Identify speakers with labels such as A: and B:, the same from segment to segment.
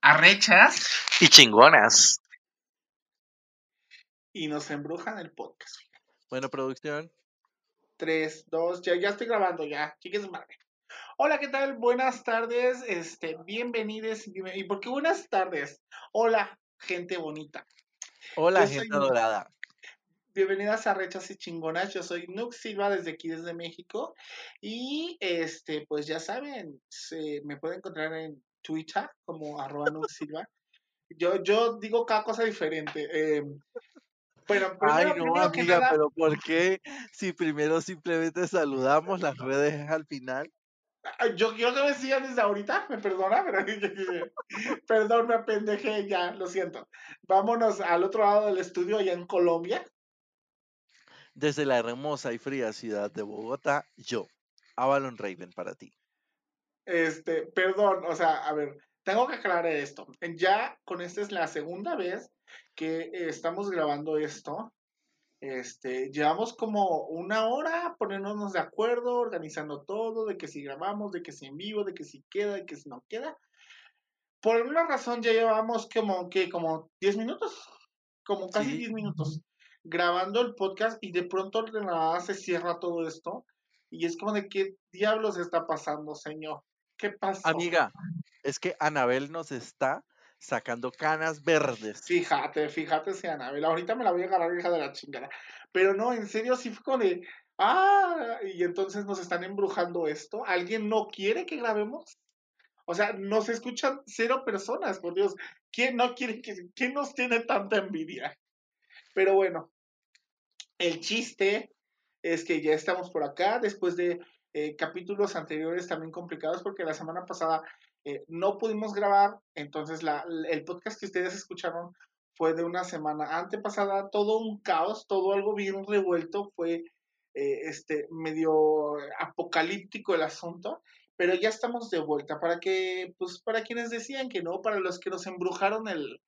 A: Arrechas.
B: Y chingonas.
A: Y nos embrujan el podcast.
B: Buena producción.
A: Tres, dos, ya, ya estoy grabando, ya. Chiques madre. Hola, ¿qué tal? Buenas tardes, este, bienvenidos. ¿Y por qué buenas tardes? Hola, gente bonita.
B: Hola,
A: Yo soy
B: gente
A: Nux.
B: dorada.
A: Bienvenidas a Rechas y Chingonas. Yo soy Nux Silva desde aquí, desde México. Y este, pues ya saben, se, me pueden encontrar en Twitter como arroba Nux Silva. Yo, yo digo cada cosa diferente. eh, pero primero,
B: Ay, no,
A: primero
B: amiga,
A: nada,
B: pero ¿por qué si primero simplemente saludamos las redes al final?
A: Ay, Yo quiero que me sigan desde ahorita, me perdona, pero perdón, me apendejé ya, lo siento. Vámonos al otro lado del estudio, allá en Colombia.
B: Desde la hermosa y fría ciudad de Bogotá, yo, Avalon Raven para ti.
A: Este, perdón, o sea, a ver, tengo que aclarar esto. Ya con esta es la segunda vez que estamos grabando esto. Este, llevamos como una hora poniéndonos de acuerdo, organizando todo, de que si grabamos, de que si en vivo, de que si queda, de que si no queda. Por alguna razón ya llevamos como que como 10 minutos, como casi
B: Sí.
A: 10 minutos grabando el podcast y de pronto de nada se cierra todo esto y es como de qué diablos está pasando, señor. ¿Qué pasó?
B: Amiga, es que Anabel nos está sacando canas verdes.
A: Fíjate, fíjate, si Anabel, ahorita me la voy a agarrar hija de la chingada. Pero no, en serio, sí fue como de, ah, y entonces nos están embrujando esto. ¿Alguien no quiere que grabemos? O sea, nos escuchan cero personas, por Dios. ¿Quién no quiere que, quién nos tiene tanta envidia? Pero bueno, el chiste es que ya estamos por acá después de eh, capítulos anteriores también complicados porque la semana pasada eh, no pudimos grabar, entonces la, el podcast que ustedes escucharon fue de una semana antepasada, todo un caos, todo algo bien revuelto, fue eh, este medio apocalíptico el asunto, pero ya estamos de vuelta. Para que, pues para quienes decían que no, para los que nos embrujaron el,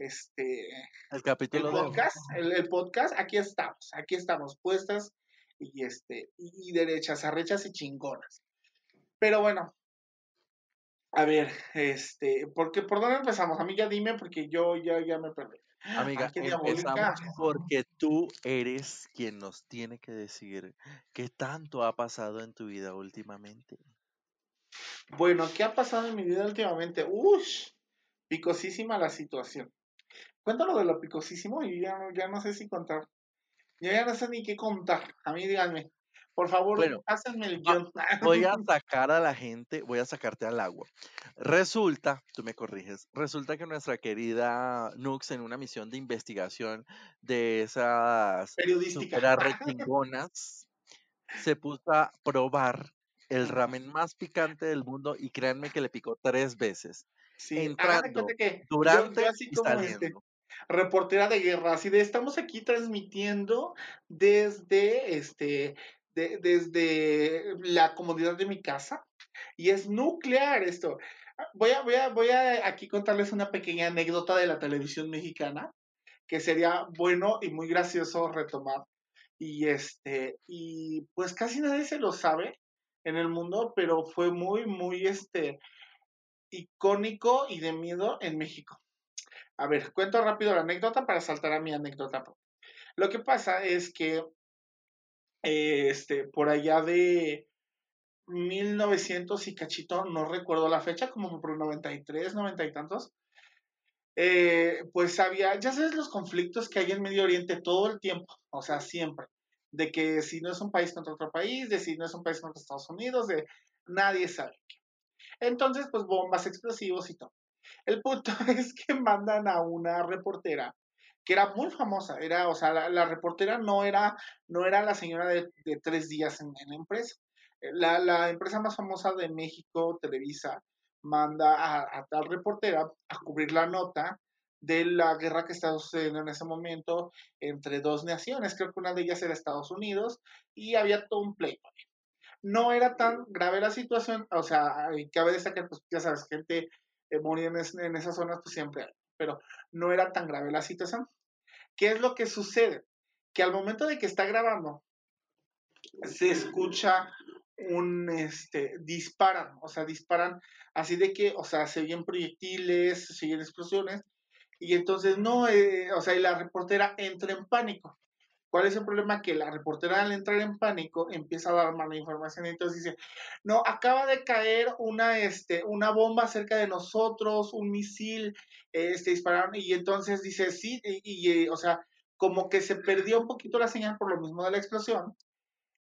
A: este,
B: El
A: el
B: capítulo de...
A: podcast, el, el podcast, aquí estamos, aquí estamos puestas y este, y, derechas, arrechas y chingonas. Pero bueno, a ver, este, porque por dónde empezamos, amiga, dime, porque yo ya, ya me perdí.
B: Amiga, empezamos porque tú eres quien nos tiene que decir qué tanto ha pasado en tu vida últimamente.
A: Bueno, ¿qué ha pasado en mi vida últimamente? Ush, picosísima la situación. Cuéntalo de lo picosísimo y ya, no- ya no sé si contar. Ya, ya no sé ni qué contar. A mí díganme. Por favor,
B: Bueno,
A: pásenme el guion.
B: Voy a sacar a la gente, voy a sacarte al agua. Resulta, tú me corriges, resulta que nuestra querida Nux en una misión de investigación de esas
A: Periodística.
B: super arrechingonas, se puso a probar el ramen más picante del mundo y créanme que le picó tres veces,
A: Sí,
B: entrando,
A: que yo-
B: durante
A: yo así
B: y
A: este,
B: saliendo.
A: Reportera de guerra, así de estamos aquí transmitiendo desde este de- desde la comodidad de mi casa y es nuclear esto. Ah, Voy a, voy a, voy a aquí contarles una pequeña anécdota de la televisión mexicana que sería bueno y muy gracioso retomar. Y este, y pues casi nadie se lo sabe en el mundo, pero fue muy, muy este icónico y de miedo en México. A ver, cuento rápido la anécdota para saltar a mi anécdota. Lo que pasa es que este, por allá de 1900 y cachito, no recuerdo la fecha, como por 93, 90 y tantos, eh, pues había, ya sabes los conflictos que hay en Medio Oriente todo el tiempo, o sea, siempre, de que si no es un país contra otro país, de si no es un país contra Estados Unidos, de nadie sabe. Entonces, pues bombas, explosivos y todo. El punto es que mandan a una reportera que era muy famosa, era, o sea, la, la reportera no era, no era la señora de, de tres días en, en la empresa. Eh, La, la empresa más famosa de México, Televisa, manda a, a tal reportera a cubrir la nota de la guerra que estaba sucediendo en ese momento entre dos naciones. Creo que una de ellas era Estados Unidos y había todo un pleito. No era tan grave la situación, o sea, cabe destacar, pues ya sabes, gente eh, moría en, es- en esas zonas, pues siempre hay, pero no era tan grave la situación. ¿Qué es lo que sucede? Que al momento de que está grabando, se escucha un, este, disparan, o sea, disparan así de que, o sea, se oyen proyectiles, se oyen explosiones, y entonces no, eh, o sea, y la reportera entra en pánico. ¿Cuál es el problema? Que la reportera al entrar en pánico empieza a dar mala información entonces dice, no, acaba de caer una, este, una bomba cerca de nosotros, un misil, este, dispararon y entonces dice, sí, y, y, o sea, como que se perdió un poquito la señal por lo mismo de la explosión.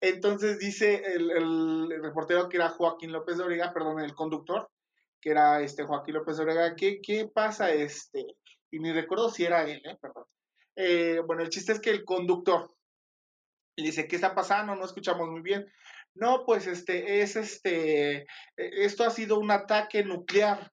A: Entonces dice el, el, reportero que era Joaquín López de Orega, perdón, el conductor, que era este Joaquín López de Orega, ¿qué, qué pasa? Este, y ni recuerdo si era él, ¿eh? perdón eh, bueno, el chiste es que el conductor le dice, ¿qué está pasando? No escuchamos muy bien. No, pues este, es este, e, esto ha sido un ataque nuclear.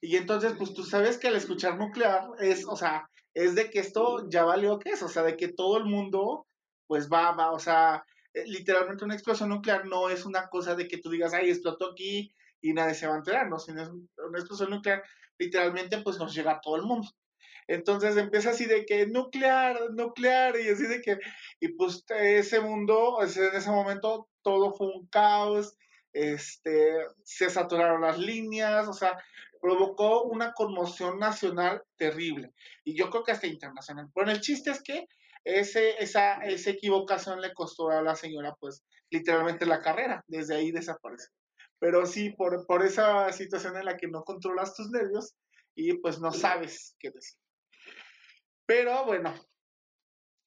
A: Y entonces, pues tú sabes que al escuchar nuclear es, o sea, es de que esto ya valió que es, o sea, de que todo el mundo, pues va, va, o sea, eh, literalmente una explosión nuclear no es una cosa de que tú digas, ay, explotó aquí y nadie se va a enterar, ¿no? Si es una explosión nuclear, literalmente, pues nos llega a todo el mundo. Entonces empieza así de que nuclear, nuclear, y así de que, y pues ese mundo, en ese momento todo fue un caos, este, se saturaron las líneas, o sea, provocó una conmoción nacional terrible, y yo creo que hasta internacional. Bueno, el chiste es que ese, esa, esa equivocación le costó a la señora, pues, literalmente la carrera, desde ahí desaparece. Pero sí, por, por esa situación en la que no controlas tus nervios y pues no sabes qué decir. Pero bueno,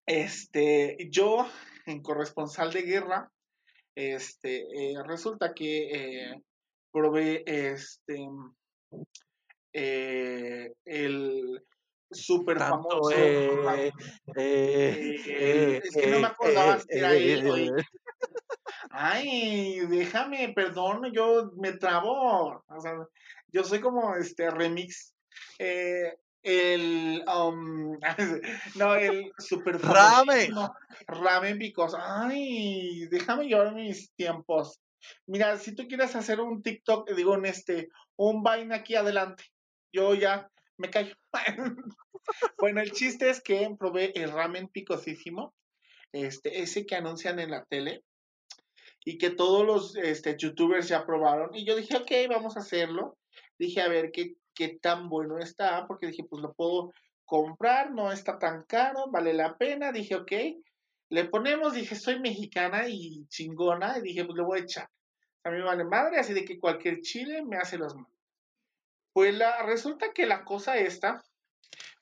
A: este, yo en corresponsal de guerra, este, eh, resulta que eh, probé este, eh, el super famoso. es que no me acordaba si era él. Ay, déjame, perdón, yo me trabo. O sea, yo soy como este remix. Eh, el um, no el super
B: ramen.
A: ramen picos ay déjame llevar mis tiempos. Mira si tú quieres hacer un TikTok digo en este un vaina aquí adelante yo ya me callo. Bueno el chiste es que probé el ramen picosísimo este ese que anuncian en la tele y que todos los este, youtubers ya probaron. Y yo dije ok vamos a hacerlo. Dije a ver qué qué tan bueno está, porque dije, pues lo puedo comprar, no está tan caro, vale la pena, dije, ok, le ponemos, dije, soy mexicana y chingona, y dije, pues le voy a echar. A mí me vale madre, así de que cualquier chile me hace los malos. Pues la, resulta que la cosa esta,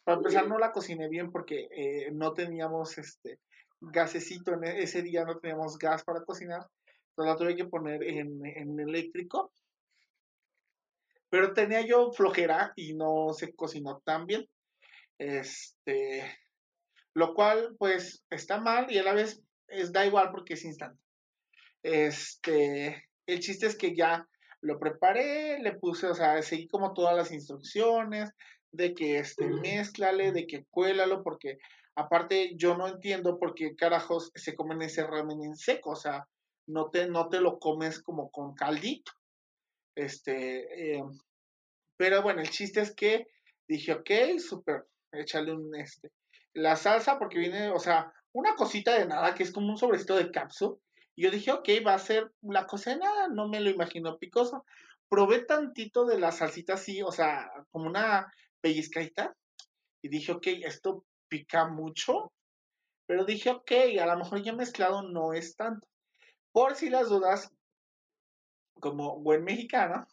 A: para empezar no la cociné bien porque eh, no teníamos este gasecito, e, ese día no teníamos gas para cocinar, entonces la tuve que poner en, en eléctrico pero tenía yo flojera y no se cocinó tan bien. Este, lo cual pues está mal y a la vez es, da igual porque es instante. Este, el chiste es que ya lo preparé, le puse, o sea, seguí como todas las instrucciones de que este, mezclale, de que cuélalo, porque aparte yo no entiendo por qué carajos se comen ese ramen en seco, o sea, no te, no te lo comes como con caldito. Este, eh, pero bueno, el chiste es que dije, ok, súper, échale un, este, la salsa porque viene, o sea, una cosita de nada que es como un sobrecito de cápsula. Y yo dije, ok, va a ser la cosa de nada, no me lo imagino picoso. Probé tantito de la salsita así, o sea, como una pellizcadita. Y dije, ok, esto pica mucho. Pero dije, ok, a lo mejor ya mezclado no es tanto. Por si las dudas, como buen mexicano,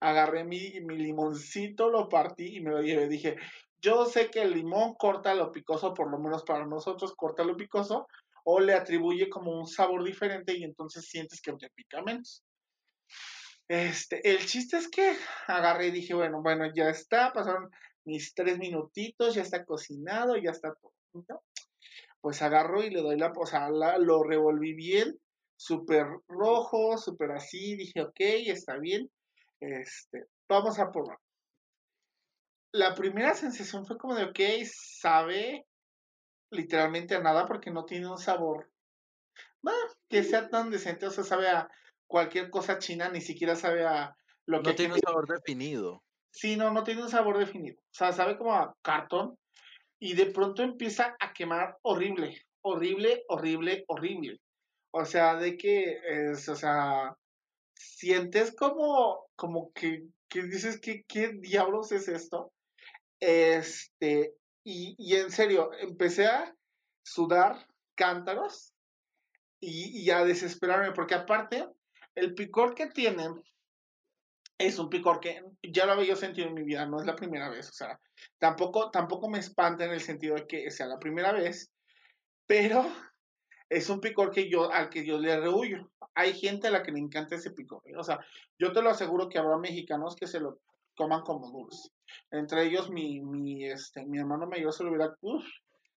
A: agarré mi, mi limoncito, lo partí y me lo llevé. Dije, yo sé que el limón corta lo picoso, por lo menos para nosotros corta lo picoso, o le atribuye como un sabor diferente y entonces sientes que te pica menos. Este, el chiste es que agarré y dije, bueno, bueno, ya está, pasaron mis tres minutitos, ya está cocinado, ya está todo. Pues agarro y le doy la posada, lo revolví bien, súper rojo, súper así, dije, ok, está bien. Este, vamos a probar. La primera sensación fue como de, ok, sabe literalmente a nada porque no tiene un sabor que sea tan decente, o sea, sabe a cualquier cosa china, ni siquiera sabe a
B: lo que... No tiene un sabor definido.
A: Sí, no, no tiene un sabor definido. O sea, sabe como a cartón y de pronto empieza a quemar horrible, horrible, horrible, horrible. O sea, de que es, o sea, sientes como, como que, que dices que, ¿qué diablos es esto? Este, y, y en serio, empecé a sudar cántaros y, y a desesperarme, porque aparte, el picor que tienen es un picor que ya lo había sentido en mi vida, no es la primera vez, o sea, tampoco, tampoco me espanta en el sentido de que sea la primera vez, pero es un picor que yo, al que yo le rehuyo. Hay gente a la que le encanta ese picor, ¿eh? o sea, yo te lo aseguro que habrá mexicanos que se lo coman como dulce. Entre ellos, mi, mi, este, mi hermano mayor se lo hubiera,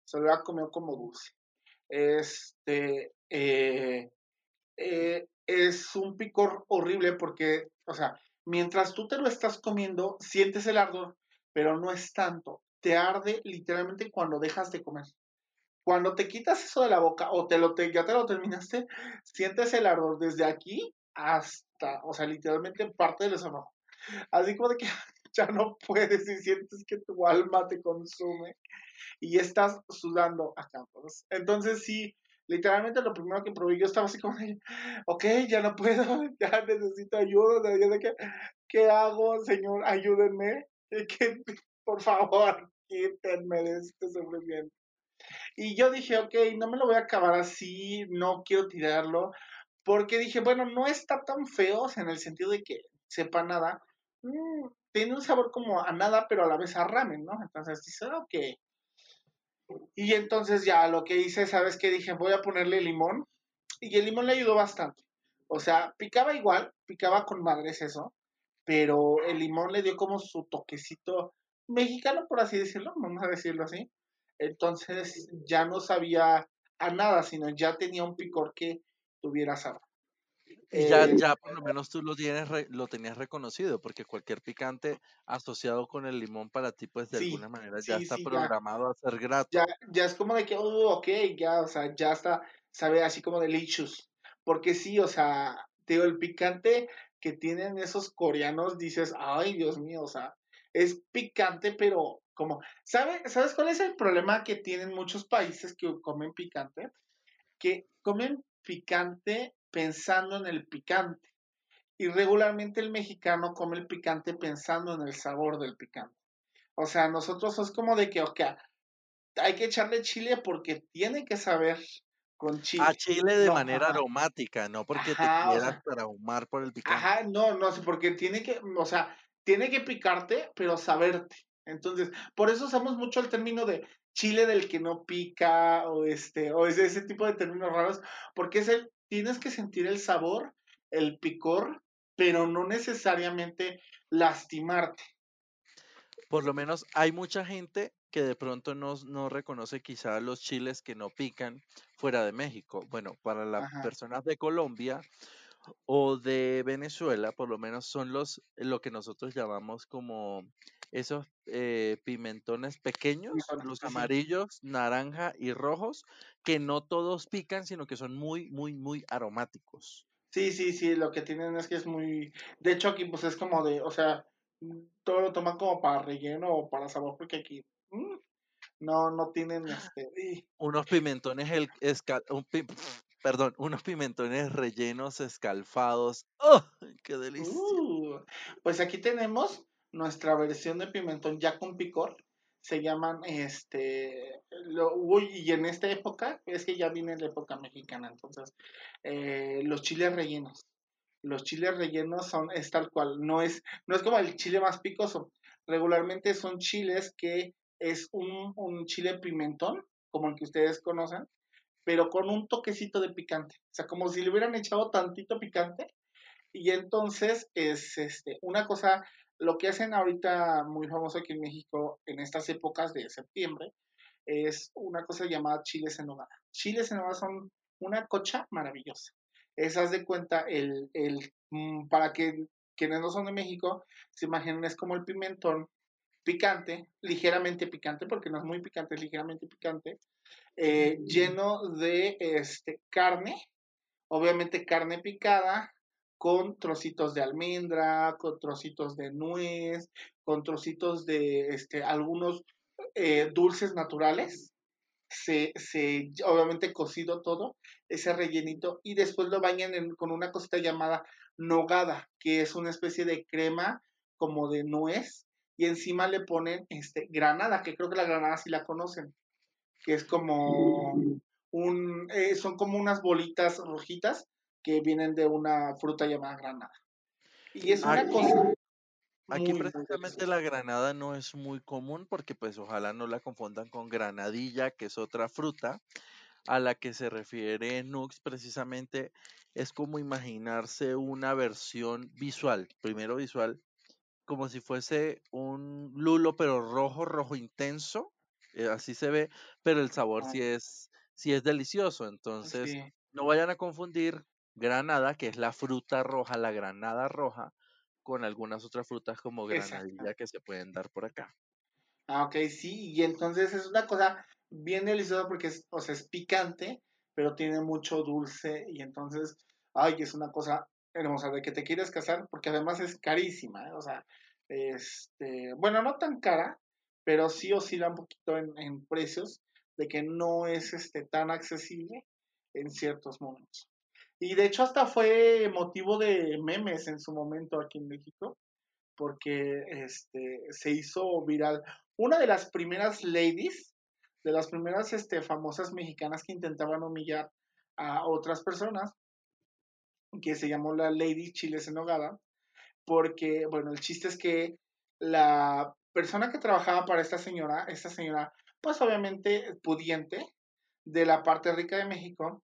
A: se lo hubiera comido como dulce. Este, eh, eh, es un picor horrible porque, o sea, mientras tú te lo estás comiendo, sientes el ardor, pero no es tanto. Te arde literalmente cuando dejas de comer. Cuando te quitas eso de la boca o te lo ya te lo terminaste, sientes el ardor desde aquí hasta, o sea, literalmente parte del estómago. Así como de que ya no puedes y sientes que tu alma te consume y estás sudando acá. Entonces sí, literalmente lo primero que probé, yo estaba así como, ok, ya no puedo, ya necesito ayuda, ya de que, ¿qué hago, señor? Ayúdenme, que, por favor, quítenme de este sufrimiento. Y yo dije, ok, no me lo voy a acabar así, no quiero tirarlo, porque dije, bueno, no está tan feo, en el sentido de que sepa nada, mm, tiene un sabor como a nada, pero a la vez a ramen, ¿no? Entonces dice, ok, y entonces ya lo que hice, ¿sabes qué? Dije, voy a ponerle limón. Y el limón le ayudó bastante. O sea, picaba igual, picaba con madres eso, pero el limón le dio como su toquecito mexicano, por así decirlo, vamos a decirlo así. Entonces ya no sabía a nada, sino ya tenía un picor que tuviera sabor.
B: Ya, eh, ya por lo menos tú lo, tienes lo tenías reconocido, porque cualquier picante asociado con el limón para ti, pues de alguna manera ya está programado a ser grato.
A: Ya, ya es como de que, oh, ok, ya, o sea, ya está, sabe así como delicious. Porque sí, o sea, digo, el picante que tienen esos coreanos, dices, ay, Dios mío, o sea, es picante, pero como, ¿sabe, ¿sabes cuál es el problema que tienen muchos países que comen picante? Que comen picante pensando en el picante. Y regularmente el mexicano come el picante pensando en el sabor del picante. O sea, nosotros es como de que, ok, hay que echarle chile porque tiene que saber con chile.
B: A chile de manera aromática, no porque te quieras para ahumar por el picante.
A: Ajá, no, no, porque tiene que, o sea, tiene que picarte, pero saberte. Entonces, por eso usamos mucho el término de chile del que no pica o este o ese, ese tipo de términos raros, porque es el tienes que sentir el sabor, el picor, pero no necesariamente lastimarte.
B: Por lo menos hay mucha gente que de pronto no, no reconoce quizá los chiles que no pican fuera de México. Bueno, para las personas de Colombia o de Venezuela, por lo menos son los lo que nosotros llamamos como esos eh, pimentones pequeños, los amarillos, naranja y rojos, que no todos pican, sino que son muy, muy, muy aromáticos.
A: Sí, sí, sí, lo que tienen es que es muy... De hecho aquí pues es como de, o sea, todo lo toman como para relleno o para sabor, porque aquí mm, no, no tienen este...
B: Unos pimentones, el, perdón, unos pimentones rellenos escalfados. ¡Oh! ¡Qué delicia! Uh,
A: pues aquí tenemos nuestra versión de pimentón ya con picor. Se llaman, este, lo, y en esta época, es que ya viene la época mexicana, entonces, eh, los chiles rellenos. Los chiles rellenos son, es tal cual, no es, no es como el chile más picoso. Regularmente son chiles que es un, un chile pimentón, como el que ustedes conocen, pero con un toquecito de picante. O sea, como si le hubieran echado tantito picante. Y entonces es este, una cosa lo que hacen ahorita muy famoso aquí en México en estas épocas de septiembre es una cosa llamada chiles en nogada. Chiles en nogada son una cocha maravillosa. Esas de cuenta, el, el, mm, para que quienes no son de México se imaginen, es como el pimentón picante, ligeramente picante, porque no es muy picante, es ligeramente picante, eh, lleno de este, carne, obviamente carne picada, con trocitos de almendra, con trocitos de nuez, con trocitos de este, algunos eh, dulces naturales, se, se, obviamente cocido todo, ese rellenito, y después lo bañan con una cosita llamada nogada, que es una especie de crema como de nuez, y encima le ponen este, granada, que creo que la granada sí la conocen, que es como un, eh, son como unas bolitas rojitas que vienen de una fruta llamada granada. Y es una cosa
B: Aquí precisamente la granada no es muy común porque pues ojalá no la confundan con granadilla, que es otra fruta a la que se refiere Nux precisamente es como imaginarse una versión visual, primero visual, como si fuese un lulo pero rojo, rojo intenso, eh, así se ve, pero el sabor sí es, sí es delicioso, entonces no vayan a confundir granada, que es la fruta roja, la granada roja, con algunas otras frutas como granadilla que se pueden dar por acá.
A: Ah, ok, sí, y entonces es una cosa bien deliciosa porque es, o sea, es picante, pero tiene mucho dulce y entonces, ay, es una cosa hermosa de que te quieres casar porque además es carísima, ¿eh? o sea, este, bueno, no tan cara, pero sí oscila un poquito en, en precios de que no es este tan accesible en ciertos momentos. Y de hecho hasta fue motivo de memes en su momento aquí en México, porque este, se hizo viral. Una de las primeras ladies, de las primeras este, famosas mexicanas que intentaban humillar a otras personas, que se llamó la Lady Chiles en Nogada, porque, bueno, el chiste es que la persona que trabajaba para esta señora, esta señora, pues obviamente pudiente, de la parte rica de México,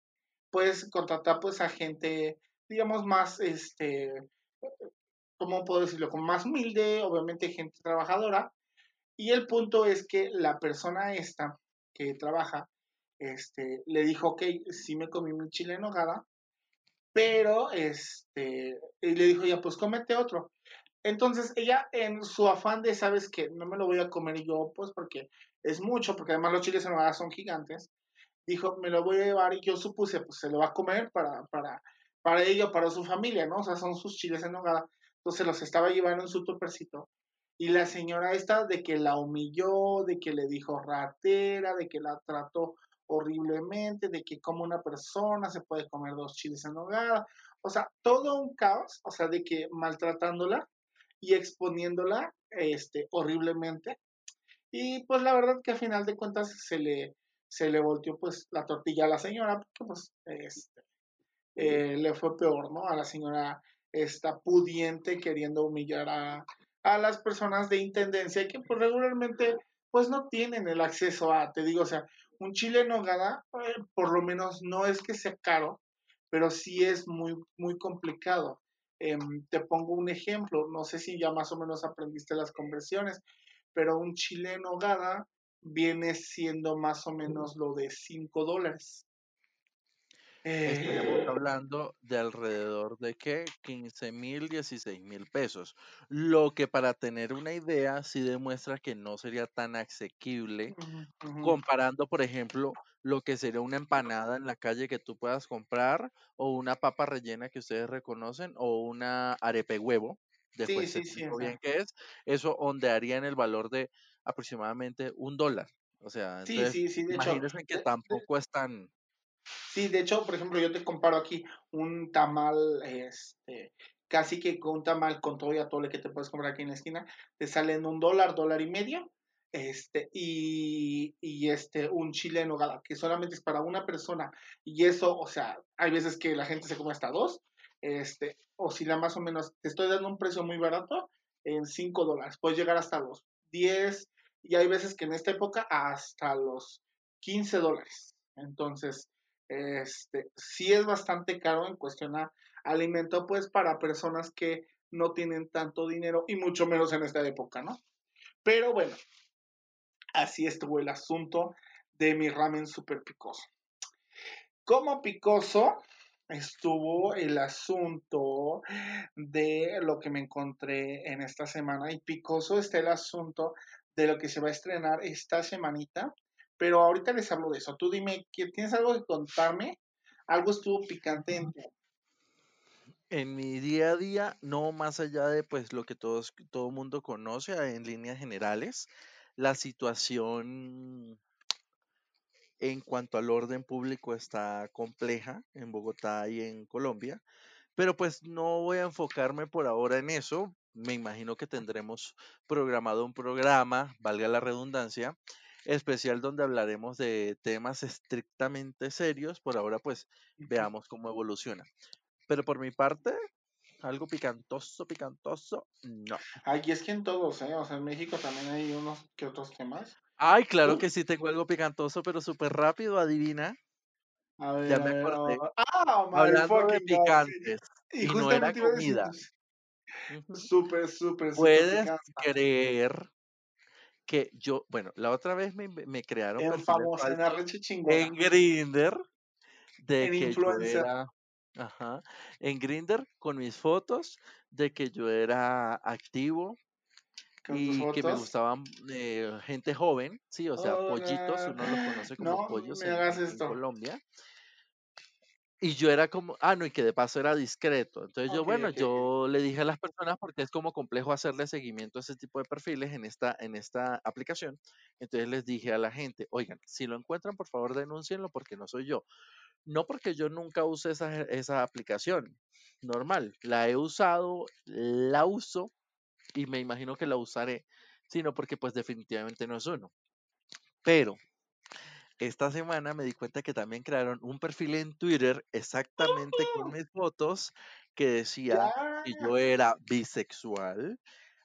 A: puedes contratar pues a gente, digamos, más, este, ¿cómo puedo decirlo? Como más humilde, obviamente gente trabajadora. Y el punto es que la persona esta que trabaja, este, le dijo, ok, sí me comí mi chile en nogada, pero, este, y le dijo, ya, pues cómete otro. Entonces ella en su afán de, sabes que no me lo voy a comer yo, pues porque es mucho, porque además los chiles en nogada son gigantes, dijo, me lo voy a llevar y yo supuse, pues se lo va a comer para, para, para ella, para su familia, ¿no? O sea, son sus chiles en nogada. Entonces los estaba llevando en su topercito. Y la señora esta de que la humilló, de que le dijo ratera, de que la trató horriblemente, de que como una persona se puede comer dos chiles en nogada. O sea, todo un caos, o sea, de que maltratándola y exponiéndola este, horriblemente. Y pues la verdad que al final de cuentas se le, se le volteó pues la tortilla a la señora, porque pues este, eh, le fue peor, ¿no? A la señora esta pudiente queriendo humillar a, a las personas de intendencia que pues regularmente pues no tienen el acceso a, te digo, o sea, un chile en nogada eh, por lo menos no es que sea caro, pero sí es muy, muy complicado. Em, te pongo un ejemplo, no sé si ya más o menos aprendiste las conversiones, pero un chile en nogada viene siendo más o menos lo de 5 dólares.
B: Estaríamos eh, hablando de alrededor de qué? 15 mil, 16 mil pesos. Lo que para tener una idea sí demuestra que no sería tan asequible comparando, por ejemplo, lo que sería una empanada en la calle que tú puedas comprar o una papa rellena que ustedes reconocen o una arepe huevo. Después sí, sí, sí, bien qué es. Eso ondearía en el valor de aproximadamente un dólar. O sea, entonces, sí, sí, sí, de imagínense que tampoco es tan...
A: Sí, de hecho, por ejemplo, yo te comparo aquí un tamal, este, casi que con un tamal con todo y atole que te puedes comprar aquí en la esquina, te sale en un dólar, dólar y medio, este, y, y este, un chile en nogada, que solamente es para una persona, y eso, o sea, hay veces que la gente se come hasta dos, este, oscila más o menos, te estoy dando un precio muy barato, en cinco dólares, puedes llegar hasta los 10, y hay veces que en esta época hasta los 15 dólares. Entonces, este, sí es bastante caro en cuestión alimento, pues para personas que no tienen tanto dinero y mucho menos en esta época, ¿no? Pero bueno, así estuvo el asunto de mi ramen super picoso. Como picoso estuvo el asunto de lo que me encontré en esta semana y picoso está el asunto de lo que se va a estrenar esta semanita, pero ahorita les hablo de eso. Tú dime, ¿tienes algo que contarme? ¿Algo estuvo picante en
B: En mi día a día, no más allá de pues lo que todos, todo mundo conoce en líneas generales, la situación en cuanto al orden público está compleja en Bogotá y en Colombia, pero pues no voy a enfocarme por ahora en eso. Me imagino que tendremos programado un programa, valga la redundancia, especial donde hablaremos de temas estrictamente serios. Por ahora pues veamos cómo evoluciona. Pero por mi parte, algo picantoso, picantoso, no.
A: Ay, es que en todos, ¿eh? O sea, en México también hay unos que otros temas.
B: Ay, claro que sí tengo algo picantoso, pero súper rápido, adivina. A ver, ya me acordé. Ah, Hablando de picantes. Y, no era comida.
A: Súper, súper, súper.
B: Puedes creer que yo, bueno, la otra vez me, me crearon
A: en famosa, en,
B: en Grinder de en que influencer. Ajá. En Grinder con mis fotos de que yo era activo y que me gustaban eh, gente joven, sí, o sea, pollitos, uno los conoce como pollos en, Colombia. Y yo era como, ah, no, y que de paso era discreto. Entonces yo, bueno, yo le dije a las personas, porque es como complejo hacerle seguimiento a ese tipo de perfiles en esta, en esta aplicación. Entonces les dije a la gente, oigan, si lo encuentran, por favor denúncienlo porque no soy yo. No porque yo nunca use esa, esa aplicación, normal. La he usado, la uso y me imagino que la usaré, sino porque pues definitivamente no es uno. Pero esta semana me di cuenta que también crearon un perfil en Twitter exactamente con mis fotos que decía que yo era bisexual,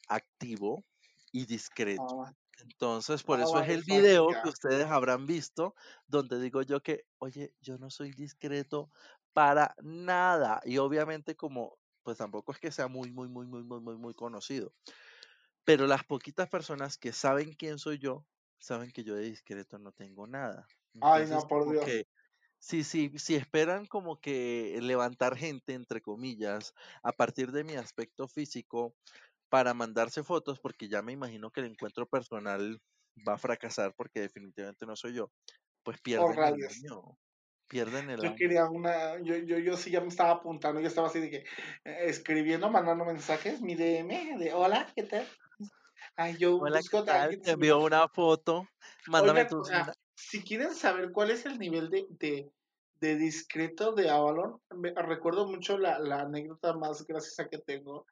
B: activo y discreto. Entonces, por eso es el video que ustedes habrán visto, donde digo yo que, oye, yo no soy discreto para nada. Y obviamente como, pues tampoco es que sea muy, muy, muy, muy, muy, muy, muy conocido. Pero las poquitas personas que saben quién soy yo, saben que yo de discreto no tengo nada.
A: Ay, no, por Dios.
B: Sí, sí, si esperan como que levantar gente, entre comillas, a partir de mi aspecto físico, para mandarse fotos, porque ya me imagino que el encuentro personal va a fracasar porque definitivamente no soy yo, pues pierden el año. Pierden el
A: Yo quería una, yo, yo, yo sí ya me estaba apuntando, yo estaba así de que eh, escribiendo, mandando mensajes, mi DM de hola, ¿qué tal?
B: Ay, yo hola, busco ¿qué Te envió una foto, mándame tu...
A: si quieren saber cuál es el nivel de, de, de discreto de Avalon, me, recuerdo mucho la, la anécdota más graciosa que tengo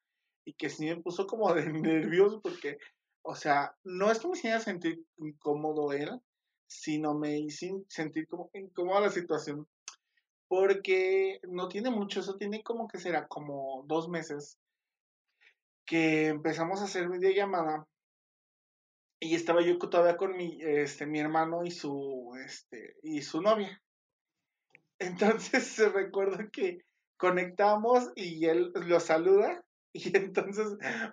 A: y que sí me puso como de nervioso porque, o sea, no es que me hiciera sentir incómodo él, sino me hizo sentir como incómoda la situación porque no tiene mucho, eso tiene como que será como dos meses que empezamos a hacer videollamada y estaba yo todavía con mi, este, mi hermano y su, este, y su novia. Entonces se recuerda que conectamos y él lo saluda Y entonces,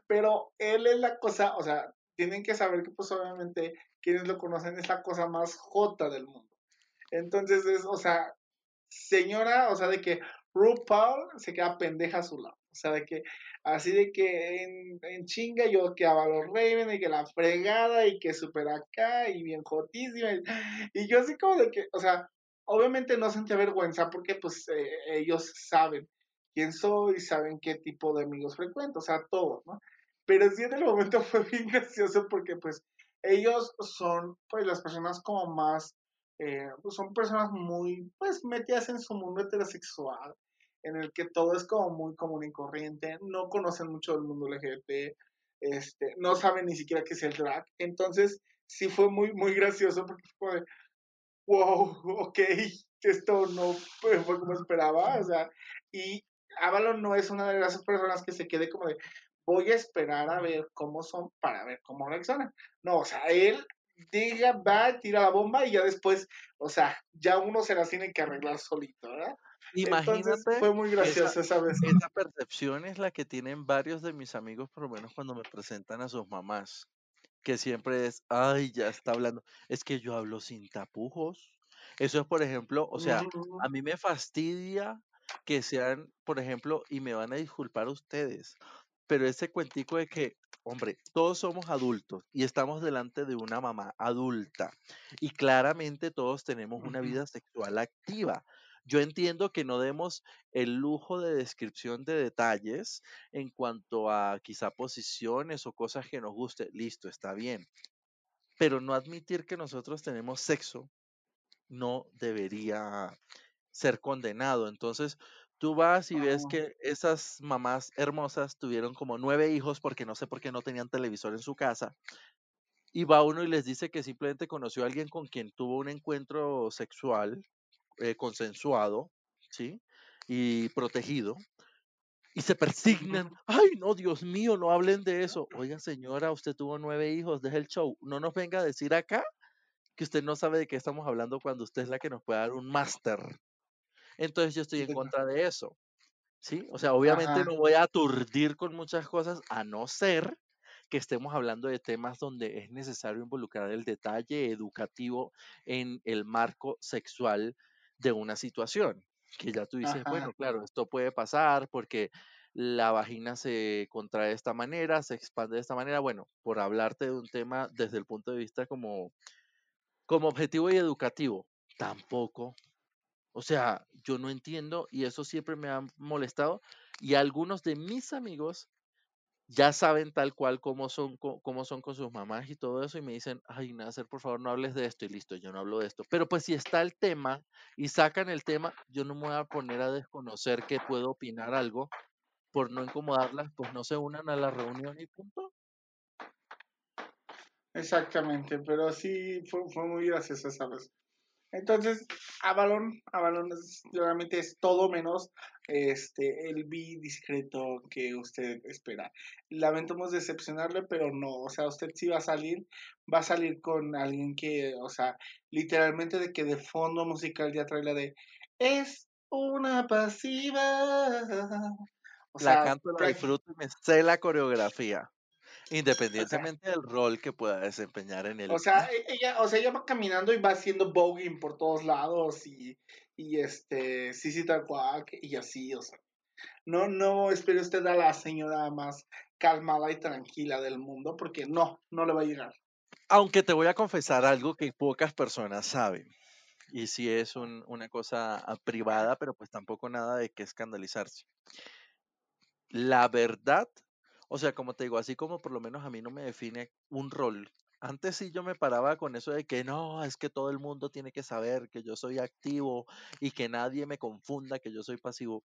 A: pero él es la cosa, o sea, tienen que saber que pues obviamente quienes lo conocen es la cosa más jota del mundo. Entonces es, o sea, señora, o sea, de que RuPaul se queda pendeja a su lado. O sea, de que, así de que en, chinga yo que a los Raven y que la fregada y que super acá y bien jotísima. Y, yo así como de que, o sea, obviamente no sentía vergüenza porque pues eh, ellos saben quién soy, saben qué tipo de amigos frecuento, o sea, todo, ¿no? Pero sí en el momento fue bien gracioso porque pues ellos son pues las personas como más, eh, pues son personas muy pues metidas en su mundo heterosexual, en el que todo es como muy común y corriente, no conocen mucho del mundo LGBT, este, no saben ni siquiera qué es el drag, entonces sí fue muy, muy gracioso porque fue, wow, ok, esto no fue como esperaba, o sea, y Avalon no es una de las personas que se quede como de voy a esperar a ver cómo son para ver cómo reaccionan. No, o sea, él diga, va, tira la bomba y ya después, o sea, ya uno se las tiene que arreglar solito, ¿verdad?
B: Imagínate.
A: fue muy gracioso esa, vez.
B: Esa percepción es la que tienen varios de mis amigos, por lo menos cuando me presentan a sus mamás, que siempre es, ay, ya está hablando. Es que yo hablo sin tapujos. Eso es, por ejemplo, o sea, a mí me fastidia que sean, por ejemplo, y me van a disculpar ustedes, pero ese cuentico de que, hombre, todos somos adultos y estamos delante de una mamá adulta y claramente todos tenemos una vida sexual activa. Yo entiendo que no demos el lujo de descripción de detalles en cuanto a quizá posiciones o cosas que nos guste. Listo, está bien. Pero no admitir que nosotros tenemos sexo no debería ser condenado. Entonces, tú vas y ves que esas mamás hermosas tuvieron como nueve hijos porque no sé por qué no tenían televisor en su casa. Y va uno y les dice que simplemente conoció a alguien con quien tuvo un encuentro sexual eh, consensuado, ¿sí? Y protegido. Y se persignan. Ay, no, Dios mío, no hablen de eso. Oiga, señora, usted tuvo nueve hijos, deje el show. No nos venga a decir acá que usted no sabe de qué estamos hablando cuando usted es la que nos puede dar un máster. Entonces yo estoy en contra de eso. ¿Sí? O sea, obviamente no voy a aturdir con muchas cosas, a no ser que estemos hablando de temas donde es necesario involucrar el detalle educativo en el marco sexual de una situación. Que ya tú dices, bueno, claro, esto puede pasar porque la vagina se contrae de esta manera, se expande de esta manera. Bueno, por hablarte de un tema desde el punto de vista como como objetivo y educativo, tampoco. O sea, yo no entiendo y eso siempre me ha molestado. Y algunos de mis amigos ya saben tal cual cómo son, cómo son con sus mamás y todo eso y me dicen, ay, Nasser, por favor, no hables de esto y listo, yo no hablo de esto. Pero pues si está el tema y sacan el tema, yo no me voy a poner a desconocer que puedo opinar algo por no incomodarlas, pues no se unan a la reunión y punto.
A: Exactamente, pero sí fue, fue muy gracioso esa vez. Entonces, Avalon, Avalon es, realmente es todo menos este el bi discreto que usted espera. Lamentamos decepcionarle, pero no, o sea, usted sí va a salir, va a salir con alguien que, o sea, literalmente de que de fondo musical ya trae la de es una pasiva.
B: la canto, la disfruto y me sé la coreografía. Independientemente del rol que pueda desempeñar en el.
A: O sea, e, ella, o sea, ella va caminando y va haciendo voguing por todos lados y, y este, sí, sí, tal cual, y así, o sea. No, no espere usted a la señora más calmada y tranquila del mundo, porque no, no le va a llegar.
B: Aunque te voy a confesar algo que pocas personas saben. Y sí es una cosa ah, privada, pero pues tampoco nada de que escandalizarse. La verdad o sea, como te digo, así como por lo menos a mí no me define un rol. Antes sí yo me paraba con eso de que no, es que todo el mundo tiene que saber que yo soy activo y que nadie me confunda que yo soy pasivo.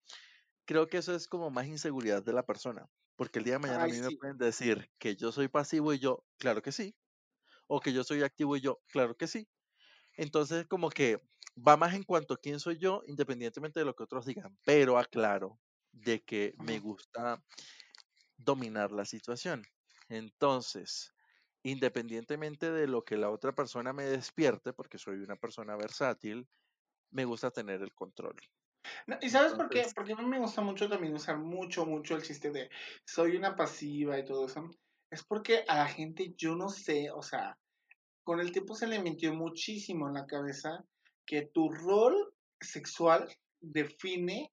B: Creo que eso es como más inseguridad de la persona, porque el día de mañana a mí me pueden decir que yo soy pasivo y yo, claro que sí, o que yo soy activo y yo, claro que sí. Entonces como que va más en cuanto a quién soy yo, independientemente de lo que otros digan, pero aclaro de que me gusta dominar la situación. Entonces, independientemente de lo que la otra persona me despierte, porque soy una persona versátil, me gusta tener el control.
A: ¿Y sabes por qué? Porque a mí me gusta mucho también usar mucho, mucho el chiste de soy una pasiva y todo eso. Es porque a la gente, yo no sé, o sea, con el tiempo se le metió muchísimo en la cabeza que tu rol sexual define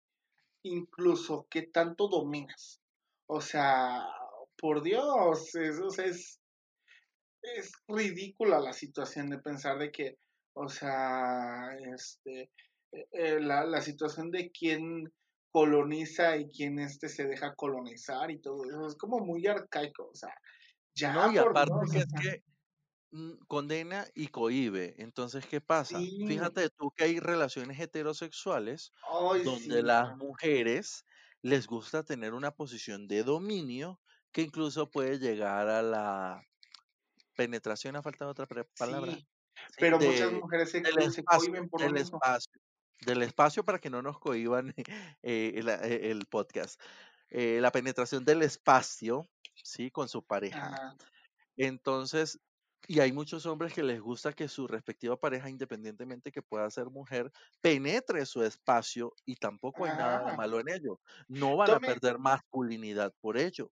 A: incluso qué tanto dominas. O sea, por Dios, es, es, es ridícula la situación de pensar de que, o sea, este, eh, eh, la, la situación de quién coloniza y quién este se deja colonizar y todo eso es como muy arcaico, o sea, ya
B: no, y aparte que es que mm, condena y cohibe. Entonces, ¿qué pasa? Fíjate tú que hay relaciones heterosexuales donde las mujeres les gusta tener una posición de dominio que incluso puede llegar a la penetración, a falta de otra palabra.
A: pero muchas mujeres se, del espacio, por
B: del espacio, del espacio para que no nos cohiban eh, eh, el, podcast. Eh, la penetración del espacio, ¿sí? Con su pareja. Entonces, y hay muchos hombres que les gusta que su respectiva pareja, independientemente que pueda ser mujer, penetre su espacio y tampoco hay nada ah. malo en ello. No van a perder masculinidad por ello.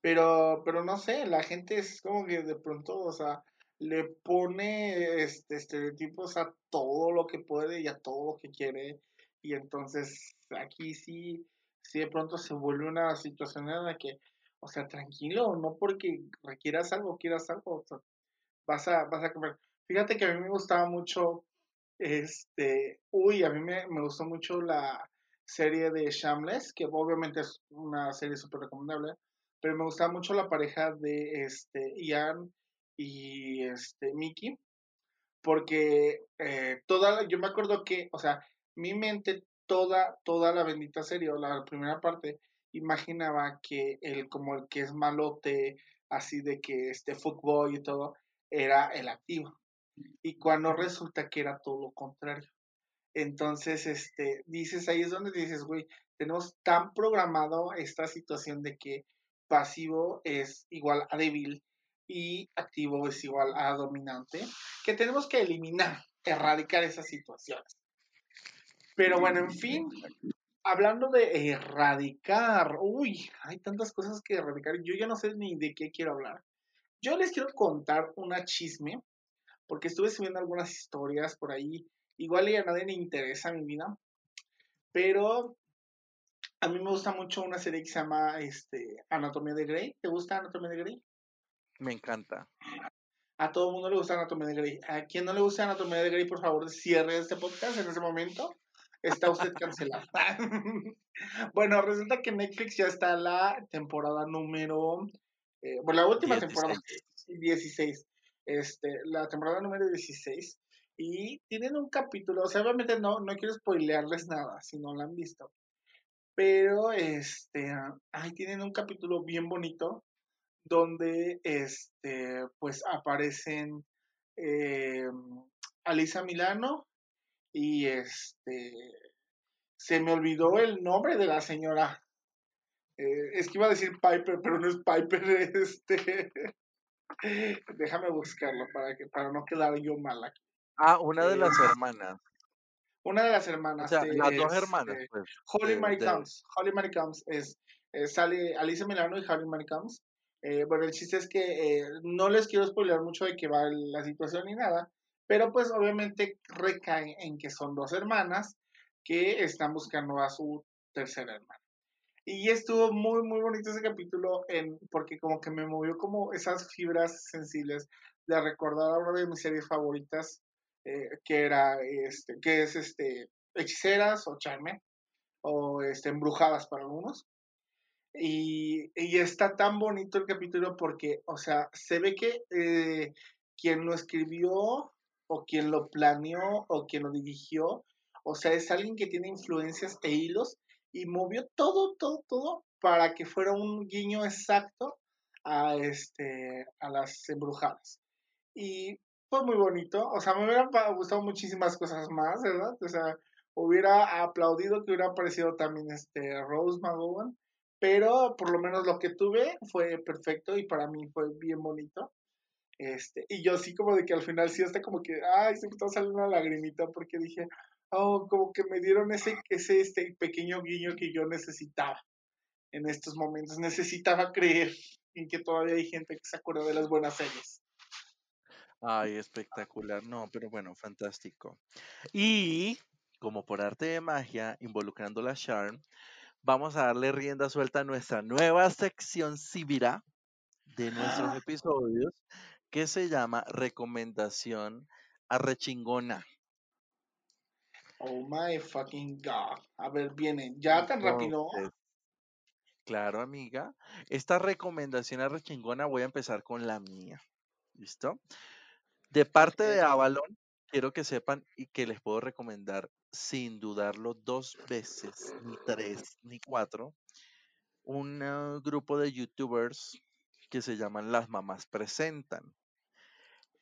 A: Pero, pero no sé, la gente es como que de pronto, o sea, le pone este, estereotipos a todo lo que puede y a todo lo que quiere. Y entonces aquí sí, sí de pronto se vuelve una situación en la que o sea, tranquilo, no porque requieras algo, quieras algo, vas a, vas a comer. Fíjate que a mí me gustaba mucho, este, uy, a mí me, me gustó mucho la serie de Shameless, que obviamente es una serie súper recomendable, pero me gustaba mucho la pareja de este, Ian y este, Mickey, porque eh, toda, yo me acuerdo que, o sea, mi mente, toda, toda la bendita serie, la primera parte, imaginaba que el, como el que es malote, así de que este fútbol y todo, era el activo. Y cuando resulta que era todo lo contrario. Entonces, este, dices, ahí es donde dices, güey, tenemos tan programado esta situación de que pasivo es igual a débil y activo es igual a dominante, que tenemos que eliminar, erradicar esas situaciones. Pero bueno, en fin, hablando de erradicar, uy, hay tantas cosas que erradicar, yo ya no sé ni de qué quiero hablar. Yo les quiero contar una chisme, porque estuve subiendo algunas historias por ahí, igual y a nadie le interesa mi vida, pero a mí me gusta mucho una serie que se llama este, Anatomía de Grey. ¿Te gusta Anatomía de Grey?
B: Me encanta.
A: A todo el mundo le gusta Anatomía de Grey. A quien no le gusta Anatomía de Grey, por favor, cierre este podcast en ese momento. Está usted cancelado. bueno, resulta que Netflix ya está la temporada número. Eh, bueno, la última temporada, 16. Este, la temporada número 16. Y tienen un capítulo, o sea, obviamente no, no quiero spoilearles nada si no la han visto. Pero este, ahí tienen un capítulo bien bonito donde este, pues aparecen eh, Alisa Milano y este se me olvidó el nombre de la señora. Eh, es que iba a decir Piper, pero no es Piper, este. Déjame buscarlo para que para no quedar yo mal aquí.
B: Ah, una de las eh, hermanas.
A: Una de las hermanas.
B: O sea, las dos hermanas, este, pues.
A: Holly Mary Combs. Holly Mary Combs es, sale Alicia Milano y Holly Mary Combs. Eh, bueno, el chiste es que eh, no les quiero spoiler mucho de que va la situación ni nada, pero pues obviamente recae en que son dos hermanas que están buscando a su tercera hermana. Y estuvo muy, muy bonito ese capítulo en, porque como que me movió como esas fibras sensibles de recordar a una de mis series favoritas, eh, que era, este, que es este, Hechiceras o Charme, o este, Embrujadas para algunos. Y, está tan bonito el capítulo porque, o sea, se ve que eh, quien lo escribió o quien lo planeó o quien lo dirigió, o sea, es alguien que tiene influencias e hilos y movió todo, todo, todo para que fuera un guiño exacto a, este, a las embrujadas. Y fue muy bonito, o sea, me hubieran gustado muchísimas cosas más, ¿verdad? O sea, hubiera aplaudido que hubiera aparecido también este Rose McGowan, pero por lo menos lo que tuve fue perfecto y para mí fue bien bonito. Este, y yo sí como de que al final sí hasta como que, ay, se me estaba saliendo una lagrimita porque dije, oh, como que me dieron ese, ese este pequeño guiño que yo necesitaba en estos momentos. Necesitaba creer en que todavía hay gente que se acuerda de las buenas series.
B: Ay, espectacular. No, pero bueno, fantástico. Y como por arte de magia, involucrando la Charm, vamos a darle rienda suelta a nuestra nueva sección Sibira de nuestros ah. episodios que se llama Recomendación Arrechingona.
A: Oh my fucking god. A ver, viene. ¿Ya tan rápido?
B: Claro, amiga. Esta recomendación arrechingona voy a empezar con la mía. ¿Listo? De parte de Avalon, quiero que sepan y que les puedo recomendar sin dudarlo dos veces, ni tres, ni cuatro, un eh, grupo de youtubers que se llaman Las Mamás Presentan.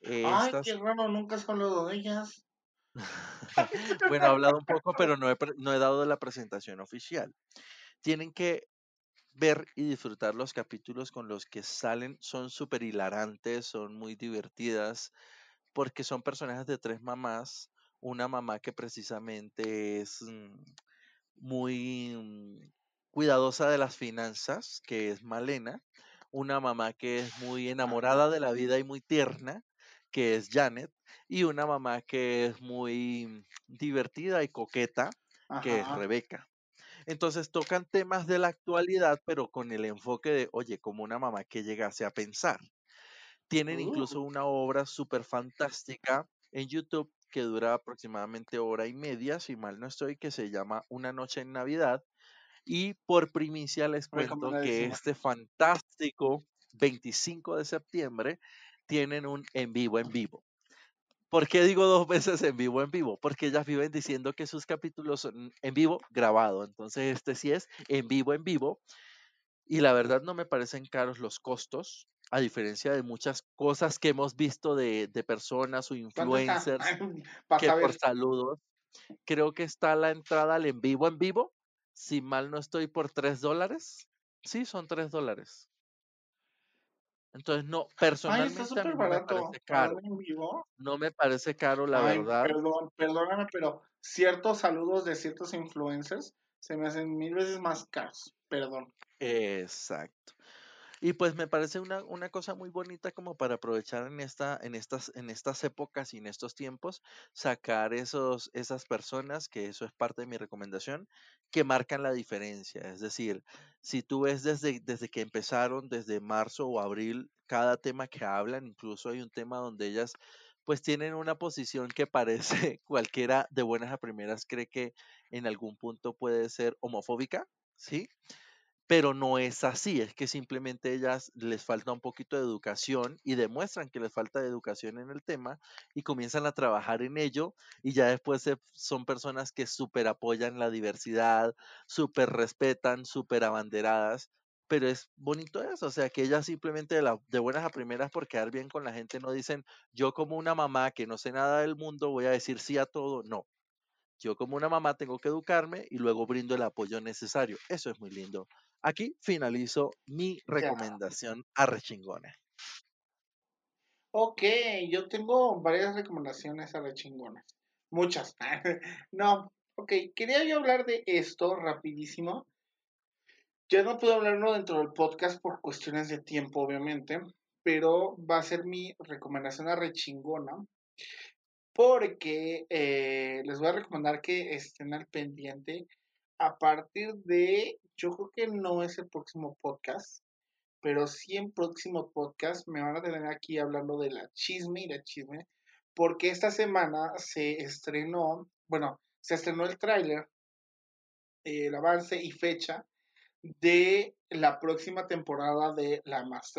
A: Ay, qué raro, nunca he hablado de ellas.
B: bueno, he hablado un poco, pero no he, no he dado la presentación oficial. Tienen que ver y disfrutar los capítulos con los que salen. Son súper hilarantes, son muy divertidas, porque son personajes de tres mamás una mamá que precisamente es mm, muy mm, cuidadosa de las finanzas, que es Malena, una mamá que es muy enamorada de la vida y muy tierna, que es Janet, y una mamá que es muy divertida y coqueta, que es Rebeca. Entonces tocan temas de la actualidad, pero con el enfoque de, oye, como una mamá que llegase a pensar. Tienen incluso uh. una obra súper fantástica en YouTube que dura aproximadamente hora y media, si mal no estoy, que se llama Una noche en Navidad. Y por primicia les cuento que este fantástico 25 de septiembre tienen un en vivo en vivo. ¿Por qué digo dos veces en vivo en vivo? Porque ellas viven diciendo que sus capítulos son en vivo grabado. Entonces este sí es en vivo en vivo. Y la verdad no me parecen caros los costos, a diferencia de muchas cosas que hemos visto de, de personas o influencers que por saludos. Creo que está la entrada al en vivo en vivo. Si mal no estoy por tres dólares. Sí, son tres dólares. Entonces, no, personalmente a mí no me parece caro. No me parece caro, la verdad.
A: Perdón, perdóname, pero ciertos saludos de ciertos influencers se me hacen mil veces más caros. Perdón.
B: Exacto. Y pues me parece una, una, cosa muy bonita como para aprovechar en, esta, en, estas, en estas épocas y en estos tiempos, sacar esos, esas personas, que eso es parte de mi recomendación, que marcan la diferencia. Es decir, si tú ves desde, desde que empezaron, desde marzo o abril, cada tema que hablan, incluso hay un tema donde ellas pues tienen una posición que parece cualquiera de buenas a primeras cree que en algún punto puede ser homofóbica, ¿sí? Pero no es así, es que simplemente ellas les falta un poquito de educación y demuestran que les falta de educación en el tema y comienzan a trabajar en ello y ya después son personas que súper apoyan la diversidad, súper respetan, súper abanderadas, pero es bonito eso, o sea, que ellas simplemente de, de buenas a primeras por quedar bien con la gente no dicen, yo como una mamá que no sé nada del mundo voy a decir sí a todo, no, yo como una mamá tengo que educarme y luego brindo el apoyo necesario. Eso es muy lindo. Aquí finalizo mi recomendación a Rechingona.
A: Ok, yo tengo varias recomendaciones a Rechingona. Muchas. no, ok, quería yo hablar de esto rapidísimo. Ya no puedo hablarlo dentro del podcast por cuestiones de tiempo, obviamente, pero va a ser mi recomendación a Rechingona porque eh, les voy a recomendar que estén al pendiente a partir de, yo creo que no es el próximo podcast, pero sí en próximo podcast me van a tener aquí hablando de la chisme y la chisme, porque esta semana se estrenó, bueno, se estrenó el tráiler, el avance y fecha de la próxima temporada de La Más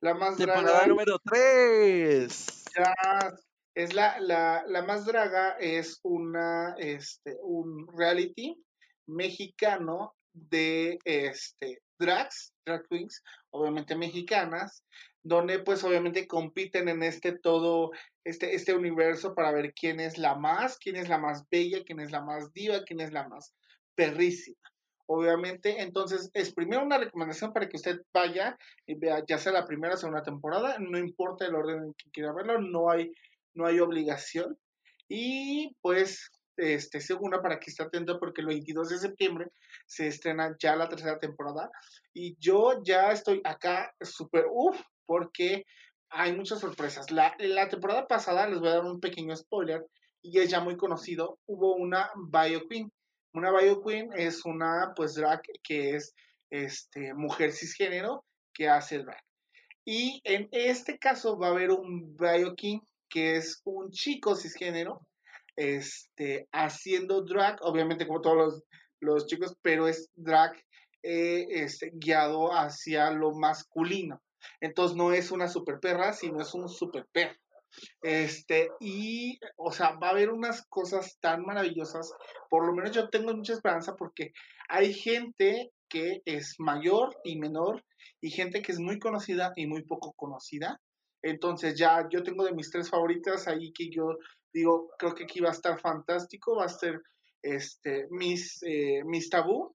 A: La Más
B: Temporada número 3.
A: Ya es la, la, la más draga es una, este, un reality mexicano de este, drags, drag queens, obviamente mexicanas, donde pues obviamente compiten en este todo, este, este universo para ver quién es la más, quién es la más bella, quién es la más diva, quién es la más perrísima. Obviamente, entonces es primero una recomendación para que usted vaya y vea ya sea la primera o segunda temporada, no importa el orden en que quiera verlo, no hay no hay obligación. Y pues, este, segunda para que esté atento porque el 22 de septiembre se estrena ya la tercera temporada. Y yo ya estoy acá súper uff, porque hay muchas sorpresas. La, la temporada pasada, les voy a dar un pequeño spoiler, y es ya muy conocido, hubo una Bio Queen. Una Bio Queen es una, pues, drag que es este, mujer cisgénero que hace drag. Y en este caso va a haber un Bio King que es un chico cisgénero, este, haciendo drag, obviamente como todos los, chicos, pero es drag eh, este, guiado hacia lo masculino. Entonces no es una super perra, sino es un super perro. Este, y, o sea, va a haber unas cosas tan maravillosas. Por lo menos yo tengo mucha esperanza porque hay gente que es mayor y menor y gente que es muy conocida y muy poco conocida. Entonces ya yo tengo de mis tres favoritas ahí que yo digo, creo que aquí va a estar fantástico, va a ser este, Miss, eh, Tabú,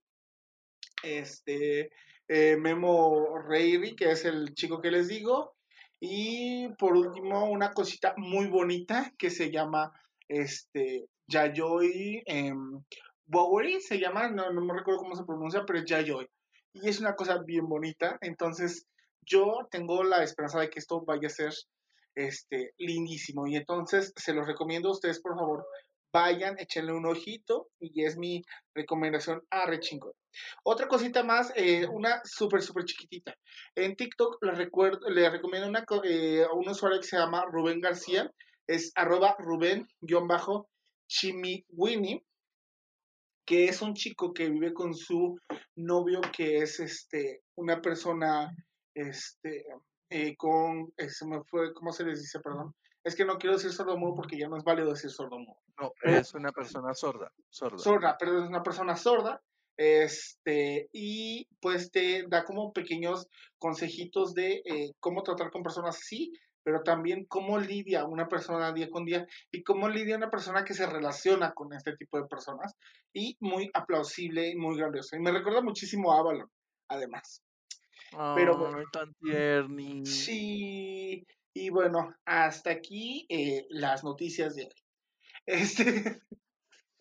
A: este, eh, Memo Reiri, que es el chico que les digo, y por último una cosita muy bonita que se llama este, Yayoi eh, Bowery, se llama, no, no me recuerdo cómo se pronuncia, pero es Yayoi. Y es una cosa bien bonita, entonces yo tengo la esperanza de que esto vaya a ser este, lindísimo. Y entonces se los recomiendo a ustedes, por favor, vayan, échenle un ojito y es mi recomendación a Rechingo. Otra cosita más, eh, una súper, súper chiquitita. En TikTok les, recuerdo, les recomiendo una, eh, a un usuario que se llama Rubén García, es arroba Rubén-Chimiwini, que es un chico que vive con su novio que es este, una persona este, eh, con, eh, se me fue, ¿cómo se les dice? Perdón. Es que no quiero decir sordomudo porque ya no es válido decir sordomudo.
B: No, es una persona sorda, sorda.
A: Sorda, pero es una persona sorda. Este, y pues te da como pequeños consejitos de eh, cómo tratar con personas así, pero también cómo lidia una persona día con día y cómo lidia una persona que se relaciona con este tipo de personas. Y muy aplausible y muy grandioso. Y me recuerda muchísimo a Avalon, además.
B: Pero bueno, tan tierni.
A: Sí, y bueno, hasta aquí eh, las noticias de hoy. Este...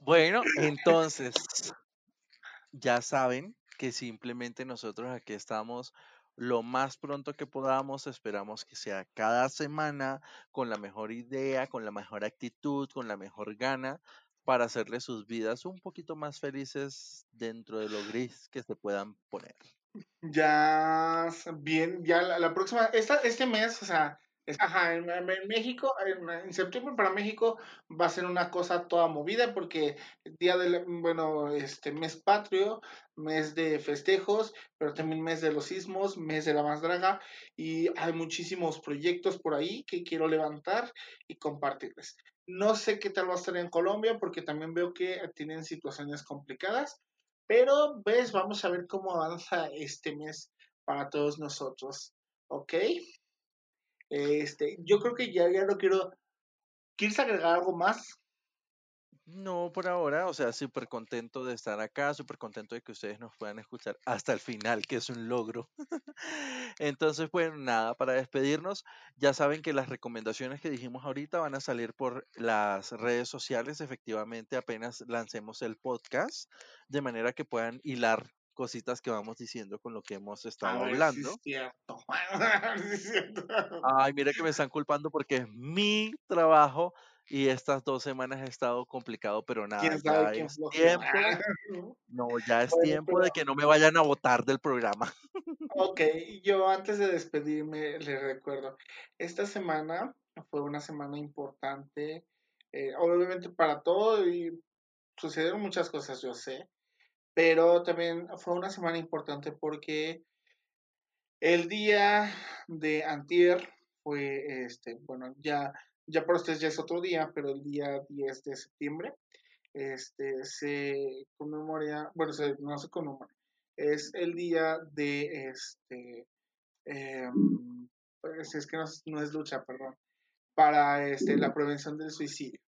B: Bueno, entonces, ya saben que simplemente nosotros aquí estamos lo más pronto que podamos. Esperamos que sea cada semana con la mejor idea, con la mejor actitud, con la mejor gana para hacerle sus vidas un poquito más felices dentro de lo gris que se puedan poner.
A: Ya, bien, ya la, próxima, esta, este mes, o sea, Ajá, en, México, en, septiembre para México va a ser una cosa toda movida porque día del, bueno, este mes patrio, mes de festejos, pero también mes de los sismos, mes de la más draga y hay muchísimos proyectos por ahí que quiero levantar y compartirles. No sé qué tal va a estar en Colombia porque también veo que tienen situaciones complicadas, pero ves, vamos a ver cómo avanza este mes para todos nosotros. ¿Ok? Este, yo creo que ya, ya quiero. ¿Quieres agregar algo más?
B: No, por ahora, o sea, súper contento de estar acá, súper contento de que ustedes nos puedan escuchar hasta el final, que es un logro. Entonces, bueno, nada, para despedirnos, ya saben que las recomendaciones que dijimos ahorita van a salir por las redes sociales, efectivamente, apenas lancemos el podcast, de manera que puedan hilar cositas que vamos diciendo con lo que hemos estado hablando. Ay, mira que me están culpando porque es mi trabajo y estas dos semanas he estado complicado, pero nada, ya es tiempo. No, ya es tiempo de que no me vayan a votar del programa.
A: Ok, yo antes de despedirme les recuerdo, esta semana fue una semana importante, eh, obviamente para todo y sucedieron muchas cosas, yo sé, pero también fue una semana importante porque el día de antier fue, este, bueno, ya, ya para ustedes ya es otro día, pero el día 10 de septiembre, este, se conmemora, bueno, no se conmemora, es el día de, este, pues es que no, no, es lucha, perdón, para este, la prevención del suicidio.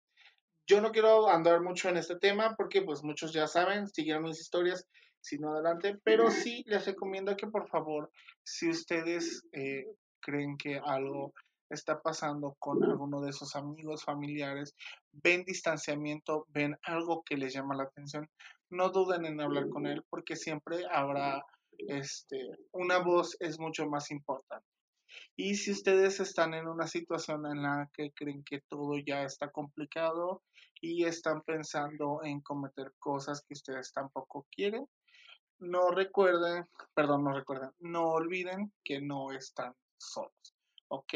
A: Yo no quiero andar mucho en este tema porque pues muchos ya saben, siguieron mis historias, sino adelante, pero sí les recomiendo que por favor, si ustedes eh, creen que algo está pasando con alguno de sus amigos, familiares, ven distanciamiento, ven algo que les llama la atención, no duden en hablar con él porque siempre habrá este, una voz es mucho más importante. Y si ustedes están en una situación en la que creen que todo ya está complicado y están pensando en cometer cosas que ustedes tampoco quieren, no recuerden, perdón, no recuerden, no olviden que no están solos, ¿ok?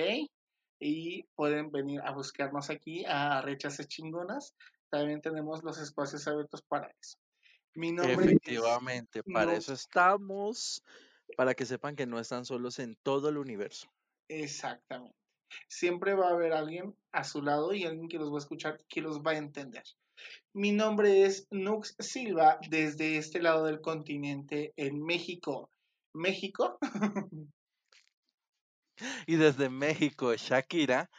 A: Y pueden venir a buscarnos aquí a Rechas Chingonas. También tenemos los espacios abiertos para eso.
B: Mi nombre Efectivamente, para eso estamos, para que sepan que no están solos en todo el universo.
A: Exactamente. Siempre va a haber alguien a su lado y alguien que los va a escuchar, que los va a entender. Mi nombre es Nux Silva desde este lado del continente en México. ¿México?
B: y desde México, Shakira,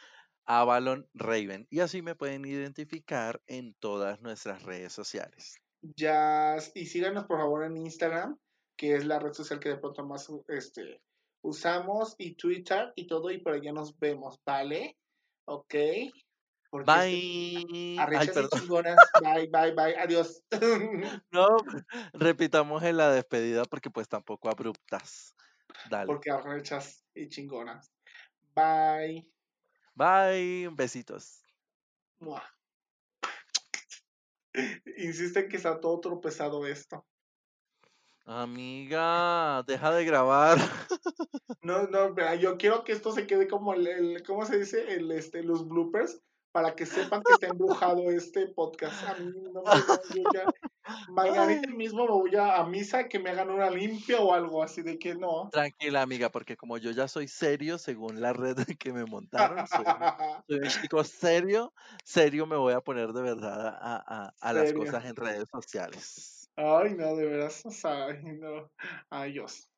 B: Avalon Raven. Y así me pueden identificar en todas nuestras redes sociales.
A: Ya, y síganos por favor en Instagram, que es la red social que de pronto más este, usamos y Twitter y todo y por allá nos vemos, ¿vale? Ok.
B: bye.
A: Ay, bye, bye, bye. Adiós.
B: no, repitamos en la despedida porque pues tampoco abruptas. Dale.
A: Porque arrechas y chingonas. Bye.
B: Bye. Besitos.
A: Insiste que está todo tropezado esto.
B: Amiga, deja de grabar.
A: No, no, yo quiero que esto se quede como el, ¿cómo se dice? El, este, los bloopers para que sepan que está embrujado este podcast. A mí no me yo ya mañana mismo me voy a, misa que me hagan una limpia o algo así de que no.
B: Tranquila, amiga, porque como yo ya soy serio, según la red que me montaron, soy, un chico serio, serio me voy a poner de verdad a, a, las cosas en redes sociales.
A: Ay, no, de veras, ay, no. Ay, Dios.